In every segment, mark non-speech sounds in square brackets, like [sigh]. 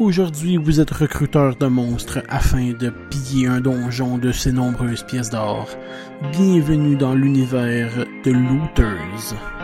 Aujourd'hui, vous êtes recruteur de monstres afin de piller un donjon de ses nombreuses pièces d'or. Bienvenue dans l'univers de Looters.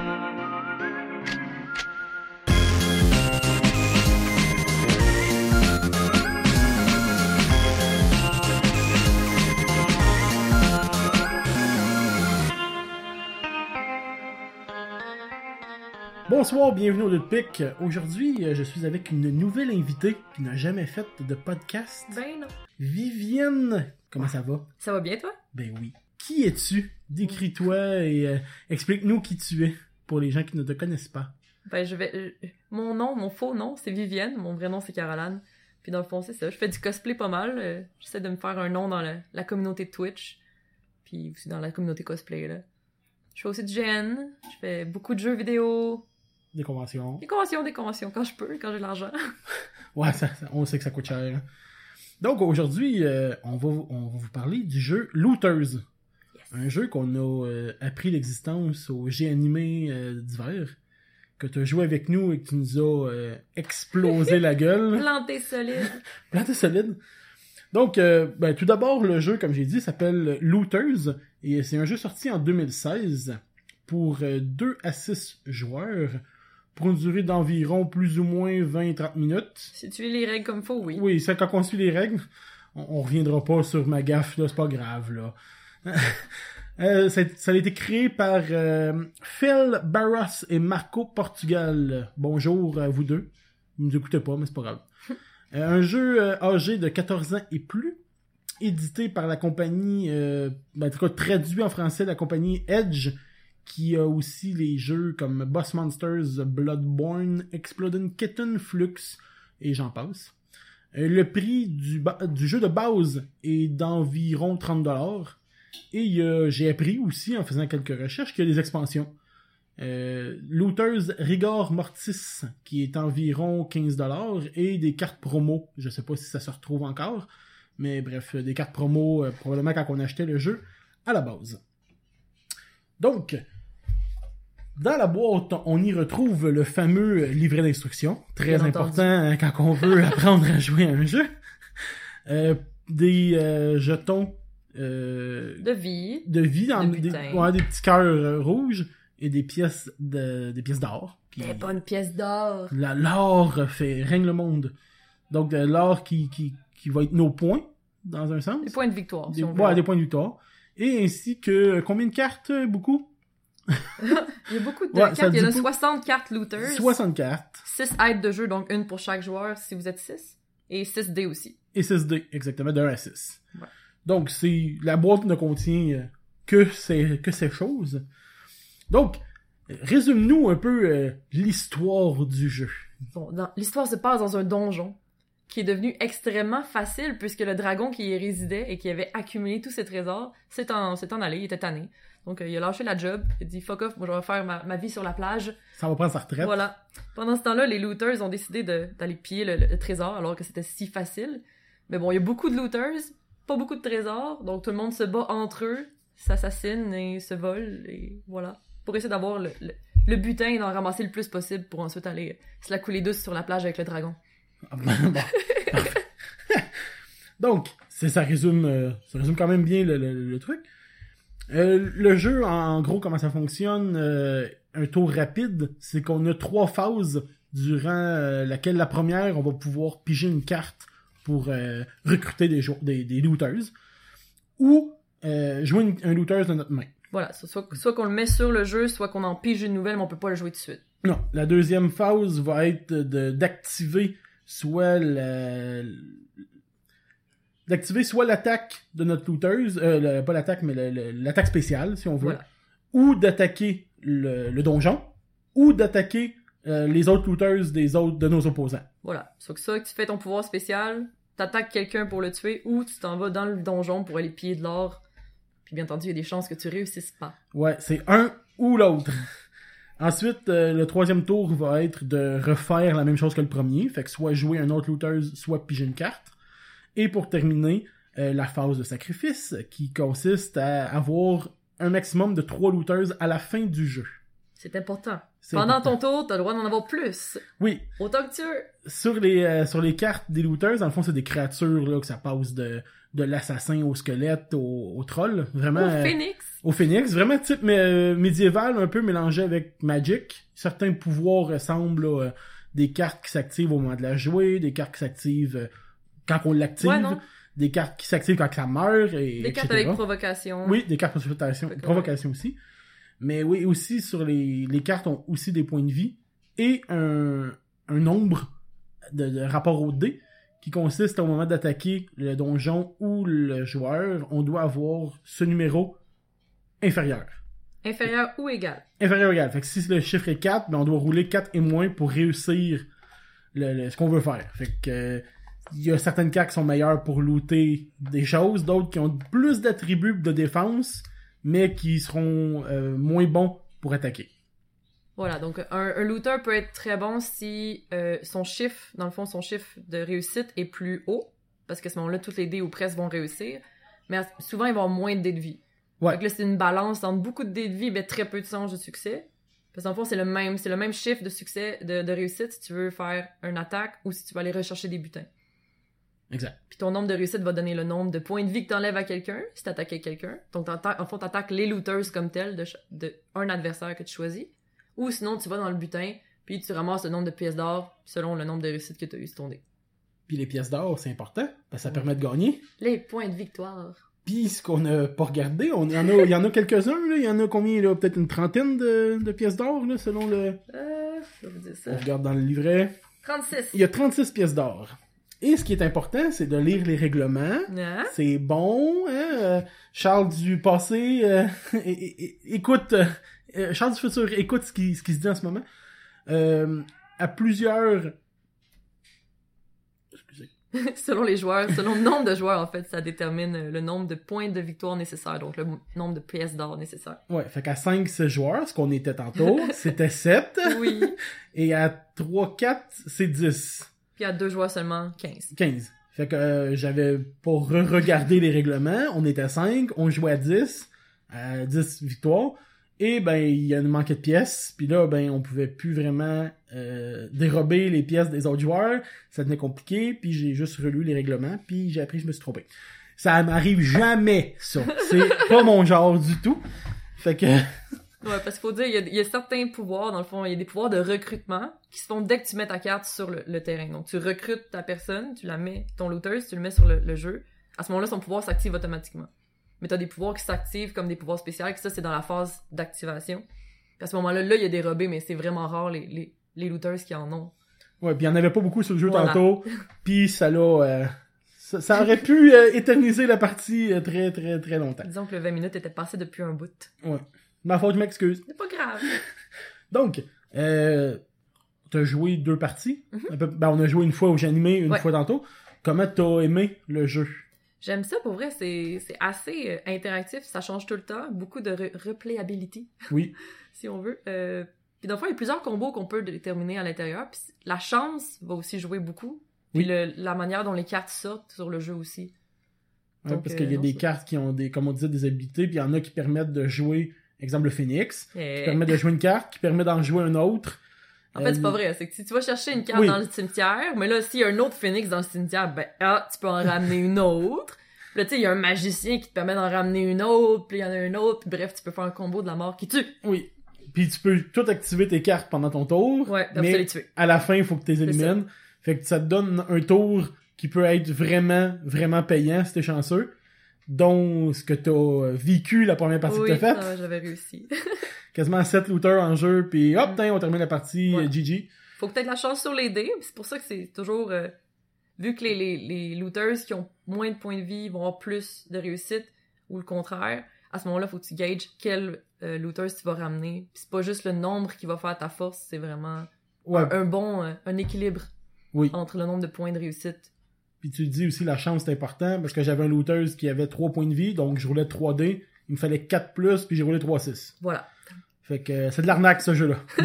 Bonsoir, bienvenue au Pic. Aujourd'hui, euh, je suis avec une nouvelle invitée qui n'a jamais fait de podcast. Ben non. Vivienne, comment ça va? Ça va bien, toi? Ben oui. Qui es-tu? Décris-toi et euh, explique-nous qui tu es pour les gens qui ne te connaissent pas. Ben, je vais. euh, mon nom, mon faux nom, c'est Vivienne. Mon vrai nom, c'est Caroline. Puis dans le fond, c'est ça. Je fais du cosplay pas mal. euh, J'essaie de me faire un nom dans la, la communauté de Twitch. Puis aussi dans la communauté cosplay, là. Je fais aussi du GN. Je fais beaucoup de jeux vidéo. Des conventions. Des conventions, des conventions, quand je peux, quand j'ai l'argent. [laughs] Ouais, ça- ça- on sait que ça coûte cher. Donc aujourd'hui, euh, on, va, on va vous parler du jeu Looters. Un jeu qu'on a euh, appris l'existence au G animé euh, d'hiver. Que tu as joué avec nous et que tu nous as explosé la gueule. [laughs] Planté solide. [laughs] Planté solide. Donc, ben, tout d'abord, le jeu, comme j'ai dit, s'appelle Looters. Et c'est un jeu sorti en 2016 pour 2 à 6 joueurs. Pour une durée d'environ plus ou moins 20-30 minutes. si tu lis les règles comme faut, oui. Oui, c'est quand on suit les règles. On, on reviendra pas sur ma gaffe, là, c'est pas grave, là. [laughs] Euh, ça, ça a été créé par euh, Phil Barros et Marco Portugal. Bonjour à vous deux. Vous nous écoutez pas, mais c'est pas grave. [laughs] Euh, un jeu âgé de 14 ans et plus, édité par la compagnie, ben, en tout cas traduit en français, la compagnie Edge, qui a aussi les jeux comme Boss Monsters, Bloodborne, Exploding Kitten, Flux, et j'en passe. Euh, le prix du, jeu de base est d'environ 30$. Et j'ai appris aussi, en faisant quelques recherches, qu'il y a des expansions. Euh, Looters Rigor Mortis, qui est environ 15$, et des cartes promo. Je sais pas si ça se retrouve encore, mais bref, des cartes promo, euh, probablement quand on achetait le jeu à la base. Donc, dans la boîte, on y retrouve le fameux livret d'instructions, très Bien important hein, quand on veut [laughs] apprendre à jouer à un jeu. Euh, des euh, jetons euh, De vie. de vie, dans De des, ouais, des petits cœurs rouges et des pièces de des pièces d'or. Des bonnes pièces d'or. la l'or fait règne le monde. Donc de l'or qui, qui, qui va être nos points dans un sens. Des points de victoire, Des, si on veut. ouais, des points de victoire. Et ainsi que combien de cartes beaucoup? Il y a beaucoup de Ouais, cartes. Il y en a dit pas- 60 cartes looters. 60 cartes 6 aides de jeu, donc une pour chaque joueur si vous êtes 6. Et 6 dés aussi. et 6 dés exactement de 1 à 6. Ouais. Donc c'est la boîte ne contient que ces que ces choses. Donc résume-nous un peu euh, l'histoire du jeu. Bon, l'histoire se passe dans un donjon qui est devenu extrêmement facile puisque le dragon qui y résidait et qui avait accumulé tous ses trésors s'est en, en allé, il était tanné. Donc euh, il a lâché la job, il a dit fuck off, moi je vais faire ma, ma vie sur la plage. Ça va prendre sa retraite. Voilà. Pendant ce temps-là, les looters ont décidé d'aller piller le, le trésor alors que c'était si facile. Mais bon, il y a beaucoup de looters, pas beaucoup de trésors, donc tout le monde se bat entre eux, s'assassine et se vole, et voilà. Pour essayer d'avoir le, le, le butin et d'en ramasser le plus possible pour ensuite aller se la couler douce sur la plage avec le dragon. Bon. [laughs] Donc, ça résume euh, ça résume quand même bien le, le- le truc. Euh, le jeu, en gros, comment ça fonctionne, euh, un tour rapide, c'est qu'on a trois phases durant laquelle la première, on va pouvoir piger une carte pour recruter des, des, des looters, ou jouer une- un looter de notre main. Voilà, so- soit, soit qu'on le met sur le jeu, soit qu'on en pige une nouvelle, mais on peut pas le jouer tout de suite. Non, la deuxième phase va être de d'activer soit d'activer soit l'attaque de notre looteuse, euh, le- pas l'attaque mais l'attaque spéciale si on veut, Voilà. ou d'attaquer le, le donjon, ou d'attaquer euh, les autres looters des autres de nos opposants. Voilà. Soit que ça, tu fais ton pouvoir spécial, t'attaques quelqu'un pour le tuer, ou tu t'en vas dans le donjon pour aller piller de l'or. Puis bien entendu, il y a des chances que tu réussisses pas. Ouais, c'est un ou l'autre. Ensuite, euh, le troisième tour va être de refaire la même chose que le premier, fait que soit jouer un autre looter, soit piger une carte. Et pour terminer, euh, la phase de sacrifice, qui consiste à avoir un maximum de trois looters à la fin du jeu. C'est important. C'est Pendant important. ton tour, t'as le droit d'en avoir plus. Oui, Autant que tu veux. sur les euh, sur les cartes des looters, dans le fond, c'est des créatures là que ça passe de de l'assassin au squelette au, au troll, vraiment Au euh, Phoenix. au phénix, vraiment type mais, euh, médiéval un peu mélangé avec Magic. Certains pouvoirs ressemblent là, euh, des cartes qui s'activent au moment de la jouer, des cartes qui s'activent quand on l'active, Ouais, des cartes qui s'activent quand ça meurt et Des cartes avec provocation. Oui, des cartes provocation, provocation aussi. Mais oui, aussi sur les, les cartes ont aussi des points de vie et un, un nombre de, de rapport au dé qui consiste au moment d'attaquer le donjon ou le joueur, on doit avoir ce numéro inférieur. Inférieur ou égal. Inférieur ou égal. Fait que si le chiffre est 4, ben on doit rouler 4 et moins pour réussir le, le- ce qu'on veut faire. Fait que euh, il y a certaines cartes qui sont meilleures pour looter des choses, d'autres qui ont plus d'attributs de défense, mais qui seront euh, moins bons pour attaquer. Voilà, donc un, un looter peut être très bon si euh, son chiffre, dans le fond, son chiffre de réussite est plus haut, parce qu'à ce moment-là, toutes les dés ou presque vont réussir, mais souvent, ils vont avoir moins de dés de vie. Ouais. Que là, c'est une balance entre beaucoup de dés de vie, mais très peu de chances de succès. Parce que dans le fond, c'est le même, c'est le même chiffre de succès, de, de réussite si tu veux faire une attaque ou si tu vas aller rechercher des butins. Exact. Puis ton nombre de réussites va donner le nombre de points de vie que t'enlèves à quelqu'un, si t'attaques quelqu'un. Donc, en fond, t'attaques les looters comme tel de, de un adversaire que tu choisis. Ou sinon, tu vas dans le butin, puis tu ramasses le nombre de pièces d'or selon le nombre de réussites que t'as eu sur ton dé. Puis les pièces d'or, c'est important, parce que ça Ouais. permet de gagner. Les points de victoire. Puis ce qu'on a pas regardé, on, il y en a, il y en a quelques-uns. Il y en a combien, là? Peut-être une trentaine de, de pièces d'or, là, selon le... Euh, je vais vous dire On ça. regarde dans le livret. 36. Il y a 36 pièces d'or. Et ce qui est important, c'est de lire les règlements. Hein? C'est bon, hein? euh, Charles du passé, euh, [laughs] écoute, euh, euh, Charles du futur, écoute ce qui, ce qui se dit en ce moment. Euh, à plusieurs... Excusez. [laughs] selon les joueurs, selon le nombre de joueurs, en fait, ça détermine le nombre de points de victoire nécessaires, donc le nombre de pièces d'or nécessaires. Ouais, fait qu'à 5, 6 joueurs, ce qu'on était tantôt, [laughs] c'était 7. Oui. [laughs] Et à 3, 4, c'est 10. Puis à deux joueurs seulement, 15. 15. Fait que euh, j'avais pas re-regardé les règlements. On était à 5, on jouait à 10, à 10 victoires. Et ben, il y en manquait de pièces. Puis là, ben, on pouvait plus vraiment euh, dérober les pièces des autres joueurs. Ça devenait compliqué. Puis j'ai juste relu les règlements. Puis j'ai appris que je me suis trompé. Ça m'arrive jamais, ça. C'est [laughs] pas mon genre du tout. Fait que... Ouais, parce qu'il faut dire, il y, a, il y a certains pouvoirs, dans le fond, il y a des pouvoirs de recrutement qui se font dès que tu mets ta carte sur le, le terrain. Donc, tu recrutes ta personne, tu la mets, ton looter, tu le mets sur le, le jeu. À ce moment-là, son pouvoir s'active automatiquement. Mais t'as des pouvoirs qui s'activent comme des pouvoirs spéciaux, que ça, c'est dans la phase d'activation. À ce moment-là, là, il y a des dérobé, mais c'est vraiment rare les, les, les looters qui en ont. Ouais, puis il y en avait pas beaucoup sur le jeu Voilà. tantôt. [laughs] Puis ça l'a... euh, ça, ça aurait pu euh, éterniser la partie euh, très, très, très longtemps. Disons que le 20 minutes était passé depuis un bout. Ouais. Ma faute, je m'excuse. C'est pas grave. [laughs] Donc, euh, t'as joué deux parties. Mhm. Ben, on a joué une fois où j'ai animé, une Ouais. fois tantôt. Comment t'as aimé le jeu? J'aime ça pour vrai, c'est assez euh, interactif, ça change tout le temps, beaucoup de re- replayability. [laughs] Oui. si on veut. Euh, puis dans le fond, il y a plusieurs combos qu'on peut déterminer à l'intérieur. Puis la chance va aussi jouer beaucoup. Puis Oui. le- la manière dont les cartes sortent sur le jeu aussi. Ouais, Donc, parce euh, qu'il y a non, des ça- cartes qui ont des, comme on disait, des habilités, puis il y en a qui permettent de jouer, exemple le Phoenix, Eh, qui permet de jouer une carte, qui permet d'en jouer une autre. En fait, c'est pas Euh, vrai. C'est que si tu vas chercher une carte Oui. dans le cimetière, mais là, s'il y a un autre phénix dans le cimetière, ben, ah, tu peux en ramener une autre. Puis là, tu sais, il y a un magicien qui te permet d'en ramener une autre, puis il y en a une autre, puis bref, tu peux faire un combo de la mort qui tue. Oui. Puis tu peux tout activer tes cartes pendant ton tour. Ouais, Mais- les tuer. à la fin, il faut que tu les élimines. Fait que ça te donne un tour qui peut être vraiment, vraiment payant si t'es chanceux. Dont ce que t'as vécu la première partie Oui, que t'as faite. ah, j'avais réussi. [laughs] Quasiment 7 looters en jeu, puis hop, Mm. tain, on termine la partie Ouais. euh, GG. faut peut-être la chance sur les dés. C'est pour ça que c'est toujours... euh, vu que les, les, les looters qui ont moins de points de vie vont avoir plus de réussite, ou le contraire, à ce moment-là, faut que tu gages quel euh, looters tu vas ramener. C'est pas juste le nombre qui va faire ta force, c'est vraiment Ouais, un bon euh, un équilibre oui. entre le nombre de points de réussite. Puis tu dis aussi la chance c'est important, parce que j'avais un looter qui avait 3 points de vie, donc je roulais 3D. Il me fallait 4 plus, puis j'ai roulé 3-6. Voilà. Fait que c'est de l'arnaque ce jeu-là. [laughs]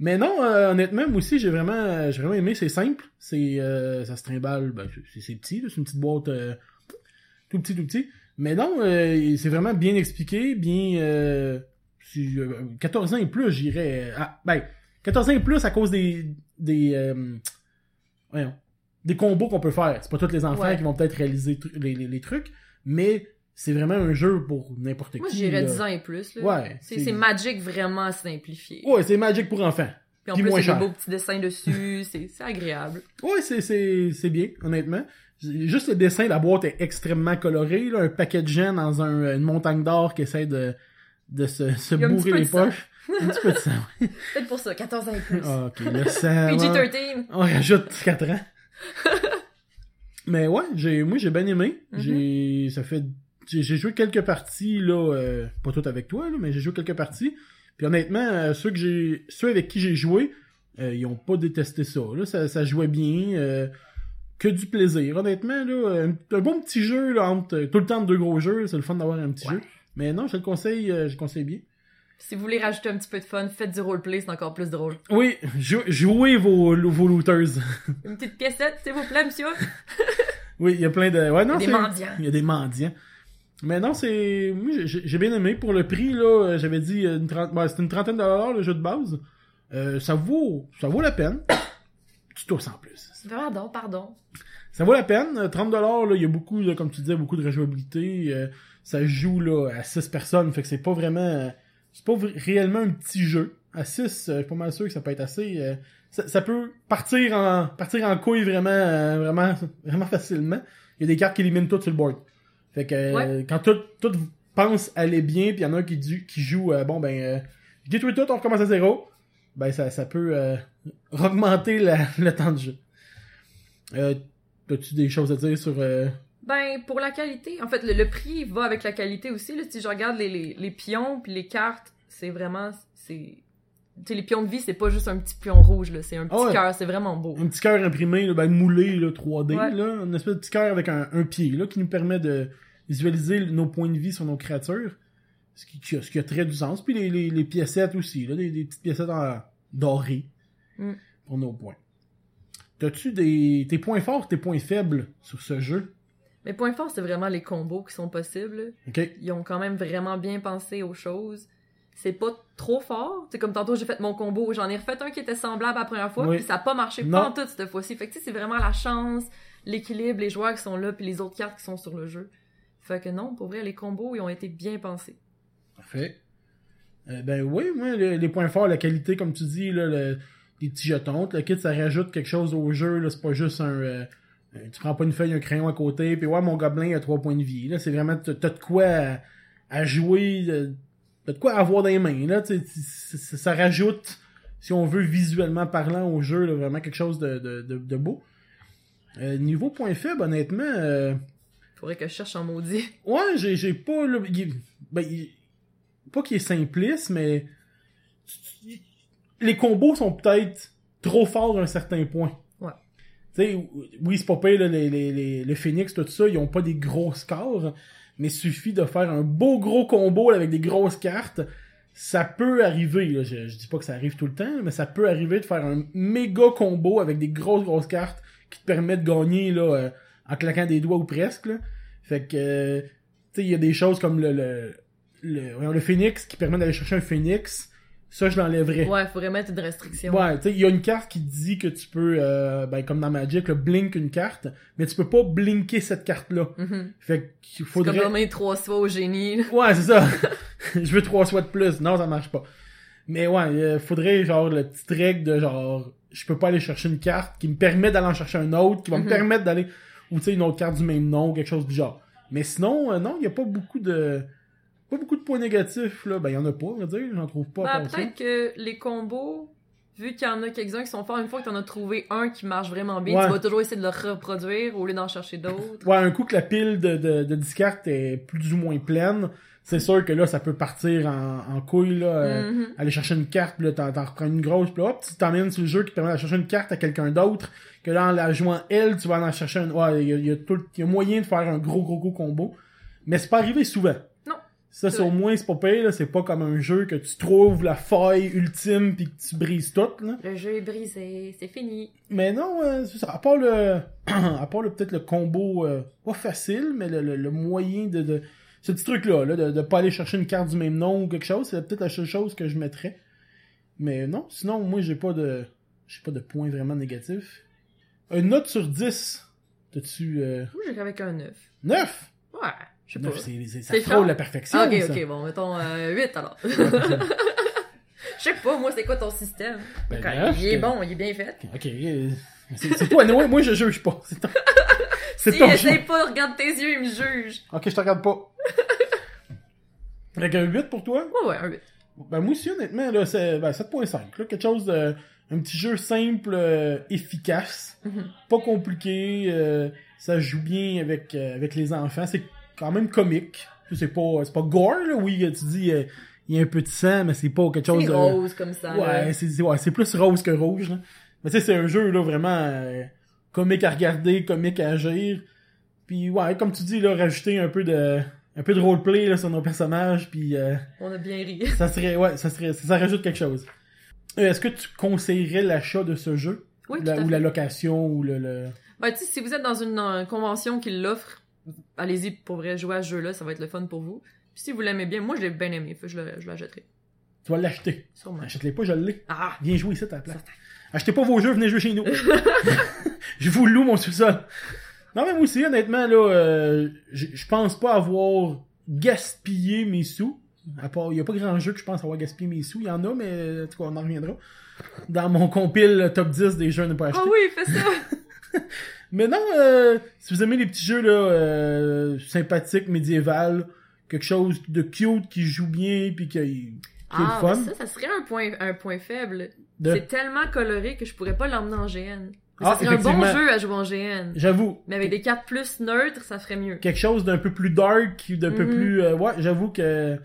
Mais non, euh, honnêtement, moi aussi j'ai vraiment, euh, j'ai vraiment aimé. C'est simple, c'est, euh, ça se trimballe, ben, c'est, petit, c'est une petite boîte euh, tout petit, tout petit. Mais non, c'est vraiment bien expliqué, bien, euh, si, euh, 14 ans et plus, j'irais... ah, ben, 14 ans et plus à cause des... des voyons, des combos qu'on peut faire. C'est pas tous les enfants Ouais. qui vont peut-être réaliser les, les trucs, mais c'est vraiment un jeu pour n'importe qui. Moi, j'irais là. 10 ans et plus. Là. Ouais, C'est Magic vraiment simplifié. Ouais, c'est Magic pour enfants. Puis en puis plus, il y a des beaux petits dessins dessus. [laughs] c'est c'est agréable. Ouais, c'est, c'est, c'est bien, honnêtement. Juste le dessin, la boîte est extrêmement colorée, là, un paquet de gens dans un- une montagne d'or qui essaie de, de se, se bourrer les poches. Un petit peu de sang. [laughs] Peut-être pour ça, 14 ans et plus. Ah, ok, le sang. ouais. PG-13. On rajoute 4 ans. [laughs] Mais ouais, j'ai, moi j'ai bien aimé. Mhm. J'ai, ça fait, j'ai, j'ai joué quelques parties là, euh, pas toutes avec toi là, mais j'ai joué quelques parties. Puis honnêtement, euh, ceux que j'ai, ceux avec qui j'ai joué, euh, ils ont pas détesté ça. Là, ça, ça jouait bien, euh, que du plaisir. Honnêtement là, un, un bon petit jeu là, entre tout le temps de deux gros jeux, c'est le fun d'avoir un petit Ouais. jeu. Mais non, je te le conseille, euh, je le conseille bien. Si vous voulez rajouter un petit peu de fun, faites du roleplay, c'est encore plus drôle. Oui, jou- jouez vos, vos looters. Une petite piécette, s'il vous plaît, monsieur. [laughs] Oui, il y a plein de. Ouais, non, des c'est- mendiants. Il y a des mendiants. Mais non, c'est. Moi, j'ai bien aimé. Pour le prix, là, euh, j'avais dit une trente... ben, c'était une trentaine de dollars le jeu de base. Euh, ça vaut. Ça vaut la peine. [coughs] Tu tousses en plus. Pardon, pardon. Ça vaut la peine. Euh, 30 dollars, là, il y a beaucoup, là, comme tu disais, beaucoup de rejouabilité. Euh, ça joue là, à 6 personnes. Fait que c'est pas vraiment. euh, C'est pas réellement un petit jeu. À 6, je suis pas mal sûr que ça peut être assez. euh, ça, ça peut partir en partir en couille vraiment, euh, vraiment, [laughs] vraiment facilement. Il y a des cartes qui éliminent tout sur le board. Fait que euh, Ouais. quand tout, tout pense aller bien, puis il y en a un qui, du- qui joue, euh, bon ben, euh, je détruis tout, on recommence à zéro. Ben ça, ça peut euh, [laughs] augmenter la- le temps de jeu. Euh, As-tu des choses à dire sur... Ben, pour la qualité, en fait, le, le prix va avec la qualité aussi. Là. Si je regarde les, les, les pions puis les cartes, c'est vraiment... c'est Tu sais, les pions de vie, c'est pas juste un petit pion rouge, là. C'est un petit Ah ouais. cœur, c'est vraiment beau. un petit cœur imprimé, là, ben, moulé, là, 3D, Ouais. là, une espèce de petit cœur avec un, un pied, là, qui nous permet de visualiser nos points de vie sur nos créatures, ce qui, a, ce qui a très du sens. Puis les, les, les piécettes aussi, là, des, des petites piécettes en, dorées Mm. pour nos points. T'as-tu des tes points forts, tes points faibles sur ce jeu? Mes points forts, c'est vraiment les combos qui sont possibles. Ils ont quand même vraiment bien pensé aux choses. C'est pas trop fort. C'est comme tantôt, j'ai fait mon combo. J'en ai refait un qui était semblable la première fois, Oui. puis ça a pas marché Non. pas en tout cette fois-ci. Fait que c'est vraiment la chance, l'équilibre, les joueurs qui sont là, puis les autres cartes qui sont sur le jeu. Fait que non, pour vrai, les combos, ils ont été bien pensés. Parfait. Euh, ben oui, moi, le- les points forts, la qualité, comme tu dis, là, le- les petits jetons, le kit, ça rajoute quelque chose au jeu, c'est pas juste un... euh, euh, tu prends pas une feuille, un crayon à côté, puis ouais, mon gobelin a trois points de vie. Là, c'est vraiment, t'as t'as de quoi à, à jouer, euh, t'as de quoi avoir dans les mains, là, ça, ça rajoute, si on veut, visuellement parlant au jeu, là, vraiment quelque chose de, de, de, de beau. Euh, niveau point faible, honnêtement... euh, Faudrait que je cherche en maudit. [laughs] Ouais, j'ai, j'ai pas. il- ben, il- pas qu'il est simpliste, mais. Les combos sont peut-être trop forts à un certain point. Ouais. Tu sais, oui, c'est pas pire, là, les, les, les, le Phoenix, tout ça, ils ont pas des gros scores, mais suffit de faire un beau gros combo avec des grosses cartes. Ça peut arriver, je, je dis pas que ça arrive tout le temps, mais ça peut arriver de faire un méga combo avec des grosses grosses cartes qui te permettent de gagner là, euh, en claquant des doigts ou presque. Fait que, euh, tu sais, il y a des choses comme le, le, le, le Phoenix qui permet d'aller chercher un Phoenix. Ça, je l'enlèverais. Ouais, faudrait mettre une restriction. Ouais, tu sais, il y a une carte qui dit que tu peux, euh, ben, comme dans Magic, blink une carte, mais tu peux pas blinker cette carte-là. Mhm. Fait qu'il faudrait... comme nommer trois fois au génie. là. Ouais, c'est ça. [laughs] je veux trois fois de plus. Non, ça marche pas. Mais ouais, il faudrait genre le petit règle de genre je peux pas aller chercher une carte qui me permet d'aller en chercher un autre, qui va me Mhm. permettre d'aller ou tu sais une autre carte du même nom, quelque chose du genre. Mais sinon euh, non, il y a pas beaucoup de pas beaucoup de points négatifs là, ben il y en a pas, on va dire, j'en trouve pas Ben, peut-être que les combos, vu qu'il y en a quelques-uns qui sont forts, une fois que t'en as trouvé un qui marche vraiment bien, Ouais. tu vas toujours essayer de le reproduire au lieu d'en chercher d'autres. Ouais, un coup que la pile de, de, de 10 cartes est plus ou moins pleine, c'est sûr que là, ça peut partir en, en couille, là. euh, Mhm. aller chercher une carte, puis là, t'en, reprends une grosse, puis là, hop, tu t'emmènes sur le jeu qui te permet d'aller chercher une carte à quelqu'un d'autre, que là, en la jouant elle, tu vas en chercher un... Ouais, il y y a tout, il y a moyen de faire un gros, gros, gros combo. Mais c'est pas arrivé souvent. Ça, C'est au moins, c'est pas pire. C'est pas comme un jeu que tu trouves la faille ultime puis que tu brises tout, là. Le jeu est brisé, c'est fini. Mais non, euh, c'est ça. À part le, [clears throat] à part le peut-être le combo, euh, pas facile, mais le, le, le moyen de, de ce petit truc-là, là, de, de pas aller chercher une carte du même nom ou quelque chose, c'est peut-être la seule chose que je mettrais. Mais non, sinon, moi, j'ai pas de, j'ai pas de points vraiment négatifs. Une note sur 10. T'as-tu, euh, Moi, j'irais avec un 9. 9? Ouais, je sais pas. 9, c'est, c'est, ça C'est frôle la perfection, ok, ça. ok, bon, mettons euh, 8 alors. [laughs] Je sais pas, moi, c'est quoi ton système? Ben, Ok, il est bon, il est bien fait. Ok, euh, c'est, c'est toi, moi, moi, je juge pas. C'est ton- [laughs] c'est Si, ton essaye pas, regarde tes yeux, il me juge. Ok, je te regarde pas. Avec un 8 pour toi? Ouais, ouais, un 8. Ben, moi aussi, honnêtement, là, c'est ben, 7.5. Là, quelque chose de. Un petit jeu simple, euh, efficace, Mhm. pas compliqué, euh, ça joue bien avec, euh, avec les enfants. C'est quand même comique. C'est pas, c'est pas gore, là. Oui, tu dis, euh, il y a un peu de sang, mais c'est pas quelque chose C'est de. rose comme ça. Ouais, c'est c'est- ouais, c'est plus rose que rouge. Là. Mais tu sais, c'est un jeu là vraiment euh, comique à regarder, comique à agir. Puis ouais, comme tu dis là, rajouter un peu de un peu de roleplay là sur nos personnages, puis euh, On a bien ri. ça serait ouais, ça serait ça, rajoute quelque chose. Est-ce que tu conseillerais l'achat de ce jeu? Oui, tout ou la location ou le, le... Ben, tu sais, si vous êtes dans une convention qui l'offre, allez-y pour vrai jouer à ce jeu-là, ça va être le fun pour vous. Puis si vous l'aimez bien, moi je l'ai bien aimé, fait je l'achèterai. tu vas l'acheter. Sûrement. Achète-les pas, je l'ai. Ah! Viens jouer ici à ta place. Achetez pas vos jeux, venez jouer chez nous. [laughs] [laughs] je vous loue mon sous-sol. Non, mais moi aussi, honnêtement, là, euh, je pense pas avoir gaspillé mes sous. À part, il y a pas grand jeu que je pense avoir gaspillé mes sous. Il y en a, mais en tout cas, on en reviendra. Dans mon compile top 10 des jeux à ne pas acheter. Ah oui, fais ça! [laughs] Mais non, euh, si vous aimez les petits jeux là, euh, sympathiques, médiévales, quelque chose de cute qui joue bien puis qui, qui est ah, mais fun. ça, ça serait un point, un point faible. de- C'est tellement coloré que je pourrais pas l'emmener en GN. Mais Ah, ça serait un bon jeu à jouer en GN. J'avoue. Mais avec des cartes plus neutres, ça ferait mieux. quelque chose d'un peu plus dark, d'un peu Mhm. plus... euh, ouais, j'avoue que...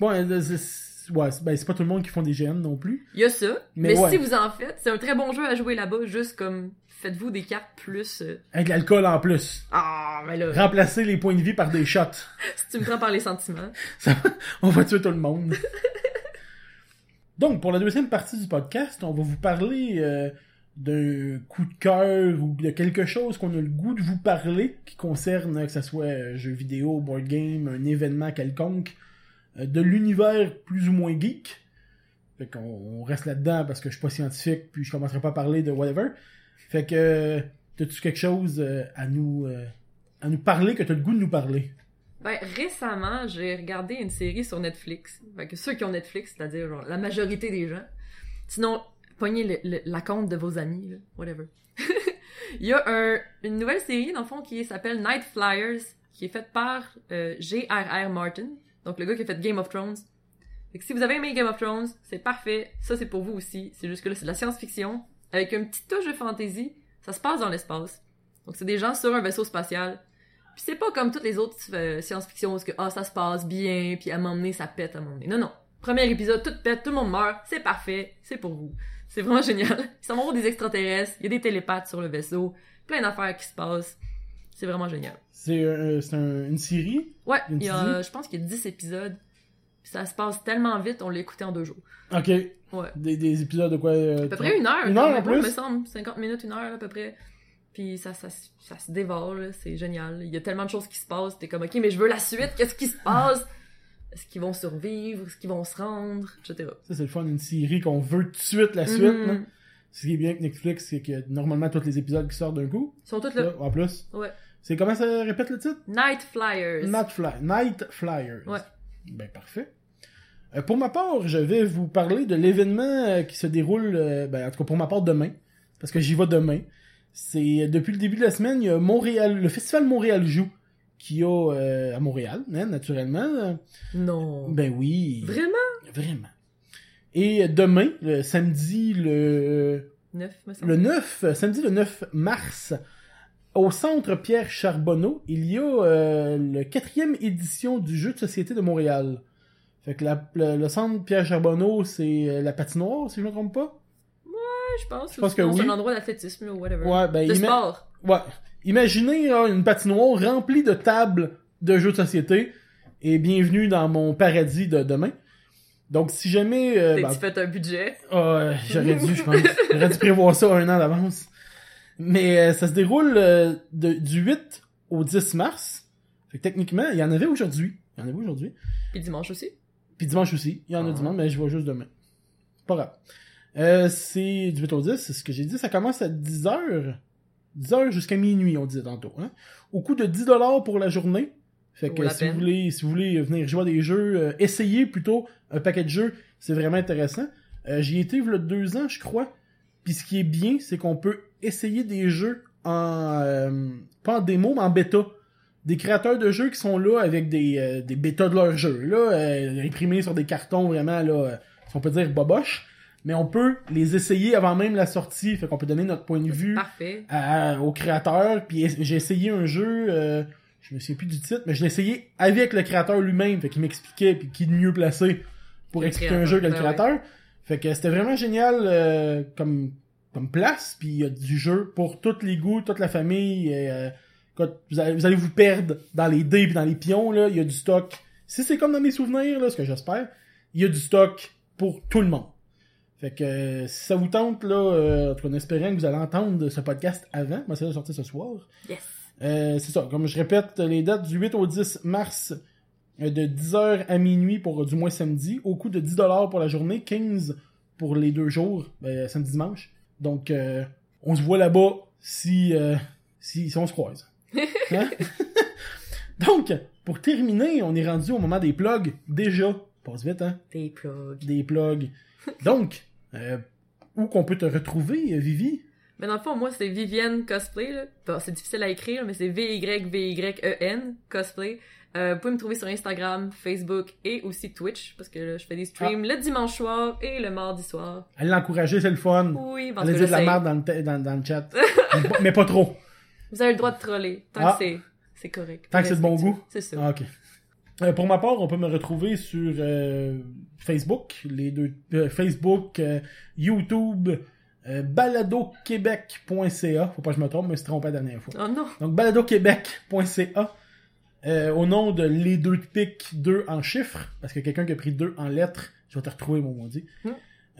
Ouais, euh, c'est ouais, ben, c'est pas tout le monde qui font des GN non plus. Il y a ça. Mais Mais, ouais. si vous en faites, c'est un très bon jeu à jouer là-bas. Juste comme, faites-vous des cartes plus... euh, Avec de l'alcool en plus. Ah, mais là, Remplacer les points de vie par des shots. [laughs] si tu me prends par les sentiments. [laughs] Ça va- on va tuer tout le monde. [laughs] Donc, pour la deuxième partie du podcast, on va vous parler euh, d'un coup de cœur ou de quelque chose qu'on a le goût de vous parler, qui concerne, euh, que ce soit euh, jeu vidéo, board game, un événement quelconque, euh, de l'univers plus ou moins geek. Fait qu'on on reste là-dedans parce que je suis pas scientifique, puis je commencerai pas à parler de whatever. Fait que, t'as-tu quelque chose euh, à nous euh, à nous parler, que t'as le goût de nous parler? Ben, récemment, j'ai regardé une série sur Netflix. Fait que ceux qui ont Netflix, c'est-à-dire la majorité des gens. Sinon, pognez le- la compte de vos amis, whatever. [laughs] Il y a un- une nouvelle série, dans le fond, qui s'appelle Night Flyers, qui est faite par euh, J.R.R. Martin, donc le gars qui a fait Game of Thrones. Fait que si vous avez aimé Game of Thrones, c'est parfait. Ça, c'est pour vous aussi. C'est juste que là, c'est de la science-fiction, avec une petite touche de fantasy. Ça se passe dans l'espace. Donc, c'est des gens sur un vaisseau spatial. Puis c'est pas comme toutes les autres euh, science-fiction où que ah ça se passe bien, puis à m'emmener ça pète à m'emmener. Non non. Premier épisode, tout pète, tout le monde meurt, c'est parfait, c'est pour vous. C'est vraiment [laughs] génial. Ils voir des extraterrestres, il y a des télépathes sur le vaisseau, plein d'affaires qui se passent. C'est vraiment génial. C'est euh, un- une série? Ouais, Une il y a, euh, je pense qu'il y a 10 épisodes. Ça se passe tellement vite, on l'a écouté en deux jours. Ok. Ouais. Des, des épisodes de quoi? euh, À peu près une heure. Une heure en plus? me semble. 50 minutes, une heure à peu près. Puis ça, ça, ça se dévore, c'est génial. Il y a tellement de choses qui se passent. T'es comme, ok, mais je veux la suite, qu'est-ce qui se passe? Est-ce qu'ils vont survivre? Est-ce qu'ils vont se rendre? Etc. Ça, c'est le fun, une série qu'on veut tout de suite la suite. Mhm. là. Ce qui est bien avec Netflix, c'est que normalement, tous les épisodes qui sortent d'un coup. Ils sont tous là. Là, en plus. Ouais. C'est comment ça répète le titre? Night Flyers. Night, Fly... Night Flyers. Ouais. Ben, parfait. Euh, pour ma part, je vais vous parler de l'événement euh, qui se déroule, euh, ben, en tout cas pour ma part demain, parce que j'y vais demain. C'est depuis le début de la semaine, il y a Montréal, le festival Montréal joue, qui a euh, à Montréal, hein, naturellement. Non. Ben oui. Vraiment? Vraiment. Et demain, le samedi, le, Neuf, me semble. le 9, euh, samedi le 9 mars, au centre Pierre Charbonneau, il y a euh, le quatrième édition du jeu de société de Montréal. Fait que la- le, le centre Pierre Charbonneau, c'est euh, la patinoire, si je me trompe pas? Ouais, je pense. Je pense que oui. C'est un endroit d'athlétisme ou whatever. Ouais, ben, De ima- sport. ouais. Imaginez là, une patinoire remplie de tables de jeux de société et bienvenue dans mon paradis de demain. Donc, si jamais... euh, ben, T'as-tu fait un budget? Ah, j'aurais dû, je pense. J'aurais dû prévoir ça un an d'avance. Mais euh, ça se déroule euh, de- du 8 au 10 mars. Fait Fait que techniquement, il y en avait aujourd'hui. Il y en avait aujourd'hui. Puis dimanche aussi? Puis dimanche aussi. Il y en a Ah. dimanche, mais je vois juste demain. Pas grave. Euh, c'est du 8 au 10, c'est ce que j'ai dit. Ça commence à 10h. 10h jusqu'à minuit, on disait tantôt. Hein? Au coût de 10$ pour la journée. Fait que si vous, voulez, si vous voulez venir jouer à des jeux, euh, essayez plutôt un paquet de jeux. C'est vraiment intéressant. Euh, J'y étais il y a deux ans, je crois. Puis ce qui est bien, c'est qu'on peut essayer des jeux en... euh, pas en démo, mais en bêta des créateurs de jeux qui sont là avec des, euh, des bêtas de leurs jeux, là, euh, imprimés sur des cartons vraiment, là, euh, si on peut dire boboche. Mais on peut les essayer avant même la sortie, fait qu'on peut donner notre point de vue Parfait. à- au créateur. Puis j'ai essayé un jeu, euh, je me souviens plus du titre, mais je l'ai essayé avec le créateur lui-même, fait qu'il m'expliquait, puis qui est de mieux placé pour Le expliquer un jeu que le ben créateur. Fait que c'était vraiment génial euh, comme comme place, puis il y a du jeu pour tous les goûts, toute la famille. et, vous, allez, vous allez vous perdre dans les dés puis dans les pions, là. Il y a du stock. Si c'est comme dans mes souvenirs, là, ce que j'espère, il y a du stock pour tout le monde. Fait que euh, si ça vous tente, là, euh, en tout cas, en espérant que vous allez entendre ce podcast avant, moi, ça va sortir ce soir. Yes. Euh, c'est ça, comme je répète, les dates du 8 au 10 mars, de 10h à minuit pour du moins samedi, au coût de 10$ pour la journée, 15 pour les deux jours, ben, samedi dimanche. Donc, on se voit là-bas si, si, si on se croise. Hein? [laughs] Donc, pour terminer, on est rendu au moment des plugs, déjà. Passe vite, hein? Des plugs. Des plugs. Donc, euh, où qu'on peut te retrouver, euh, Vivi? Mais dans le fond, moi, c'est Vivienne Cosplay, là. Bon, c'est difficile à écrire, mais c'est V-Y-V-Y-E-N Cosplay. Euh, vous pouvez me trouver sur Instagram, Facebook et aussi Twitch, parce que là, je fais des streams Ah. le dimanche soir et le mardi soir. Allez l'encourager, c'est le fun. Oui, parce Allez que dire de la merde dans le, te- dans, dans le chat. [laughs] mais, pas, mais pas trop. Vous avez le droit de troller, tant Ah. que c'est, c'est correct. Tant que c'est de bon goût? C'est ça. Ah, ok. Euh, pour ma part, on peut me retrouver sur euh, Facebook, les deux euh, Facebook, YouTube, baladoquebec.ca. Faut pas que je me trompe, mais je me suis trompé la dernière fois. Oh non! Donc baladoquebec.ca au nom de les deux de pique, deux en chiffres, parce que quelqu'un qui a pris deux en lettres, je vais te retrouver mon maudit. Mm.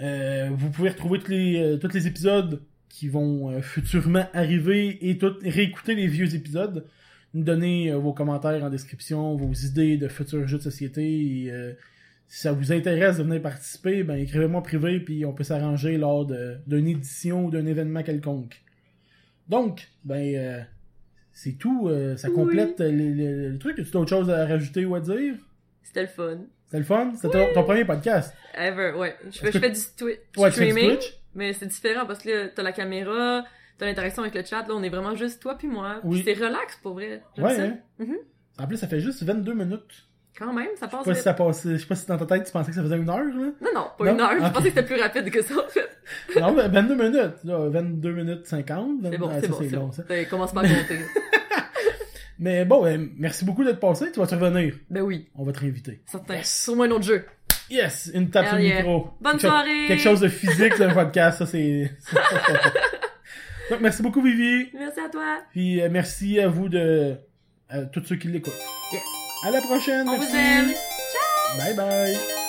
Euh, vous pouvez retrouver tous les, tous les épisodes qui vont euh, futurement arriver et tout, réécouter les vieux épisodes. Nous donner euh, vos commentaires en description, vos idées de futurs jeux de société. Et, euh, si ça vous intéresse de venir participer, ben écrivez-moi privé puis on peut s'arranger lors d'une édition ou d'un événement quelconque. Donc, ben euh, c'est tout. euh, ça complète les, les- les trucs. As-tu autre chose à rajouter ou à dire? C'était le fun. C'était le fun? C'était ton, ton premier podcast. Ever, ouais. Je fais, je que- fais du, twi- Ouais, tu fais du streaming, Twitch? Mais c'est différent parce que là, t'as la caméra, t'as l'interaction avec le chat, là, on est vraiment juste toi puis moi. Oui. C'est relax pour vrai. Ouais, ça. hein? Mhm. En plus, ça fait juste 22 minutes. Quand même, ça Je passe sais pas si ça. Je sais pas si dans ta tête tu pensais que ça faisait une heure, là. Non, non, pas Non? une heure. Je pensais que c'était plus rapide que ça, en fait. [laughs] non, ben, 22 minutes. Là, 22 minutes 50. C'est bon, Ah, c'est ça, bon, c'est bon. ça. Ben, commence pas à compter. [laughs] Mais bon, ben, merci beaucoup d'être passé. Tu vas te revenir? ben oui, On va te réinviter. certain. Yes. Sur moi un autre jeu. Yes! Une tape sur le yeah. micro. Bonne quelque chose- soirée! quelque chose de physique dans le [laughs] podcast, ça c'est. [laughs] Donc, merci beaucoup, Vivi. Merci à toi. Puis euh, merci à vous de. à tous ceux qui l'écoutent. Yes. À la prochaine. On merci. vous aime. Bye bye.